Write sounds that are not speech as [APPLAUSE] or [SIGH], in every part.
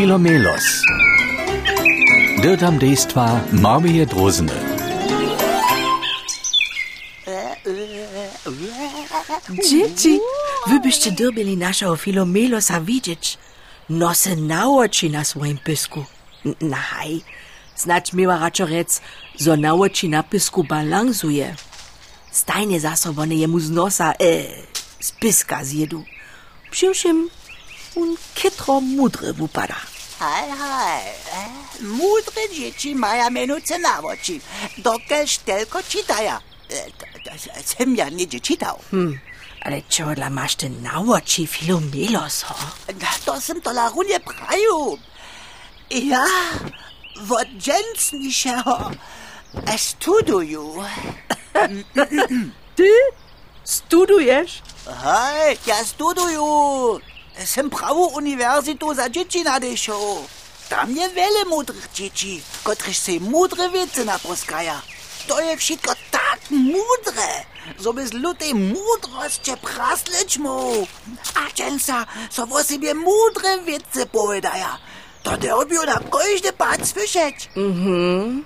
Filomelos. Dirtam dejstva Marmije Drozene. Dzieci, wy byście dobili naszego Filomelosa widzieć. Nosy na oczy na swoim pysku. N- Naj, znać miła raczej rec, zo na oczy na pysku balansuje. Stajnie zaso one jemu z nosa, e, z pyska zjedu. Przyłszym, un chetro mudry wupada. Hai, hai, eh? mudre dzieci mają minutę nawoci. Dokąd eh, tylko czytają. Sem ja nie czytał. Hmm. Ale čo dla máš ten naoči filomelos, ho? To som to la Ia, văd Ja, od dženstnišeho studuju. tu? studuješ? Hai, ja studuju. sem pravou univerzitu za děti nadešel. Tam je vele moudrých dětí, kotřiž se moudré věci naposkaja. To je všetko tak moudré, že bez lutej moudrosti prasleč mou. A čensa, co o sebe moudré věci povedaja. To deobio na každý pát slyšet. Mhm.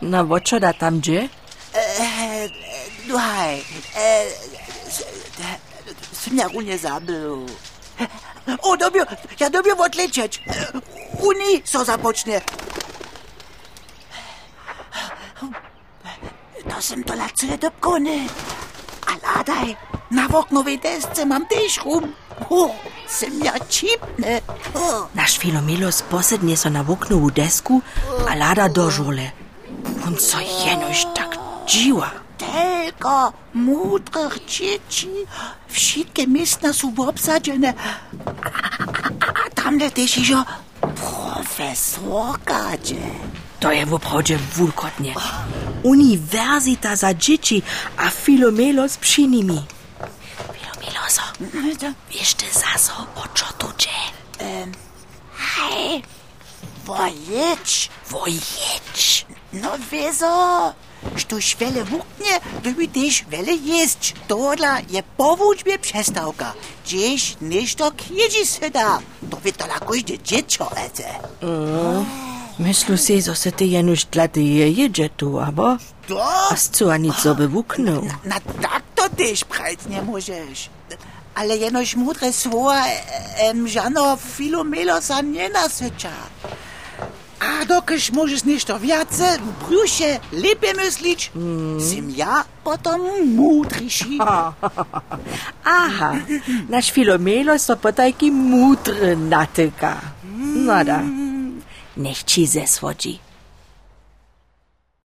Na vočo da tam dže? Eh, eh, eh, duhaj, jsem nějak uně zabil. O, dobił, ja dobił odlecieć. Uni so zapocznie. To sem to lacyle dobkony. A ladaj, na oknowej desce mam też rum. O, sem ja čipne. Naš Filomelos posednie so na woknovu desku, a lada do żole. On co jenoś tak dziła. Tylko mudrych dzieci. Wszystkie miejsca są obsadzone. A, a, a tamle też jeszcze profesorka, gdzie? To je woprawdzie wulkotnie. Uniwersita za dzieci, a Filomelos przy nimi. Filomeloso, wiesz ty zaso, o co tu? Hej, wojedź. Wojedź. No wieso, što švele vuknie, dobi też wele jeść. Tola je po wuczbie przestałka. Gdzieś nešto kjeđi se da. To lako idzie dziecko ece. Myślu si, że se ty jenoś dla ty je jedzie tu, abo? To? A co ani co by wuknął? Na tak to też prać nie możesz. Ale jenoś mudre słowa em żano filomelosa nie nasycza. A dokądś możesz nieco więcej w brusie lepiej myśleć, mm. sim ja potem mądrzejszy. [LAUGHS] Aha, nasz Filomelo so potajki mądry natyka. Nada, no, mm. niech ci zesłodzi.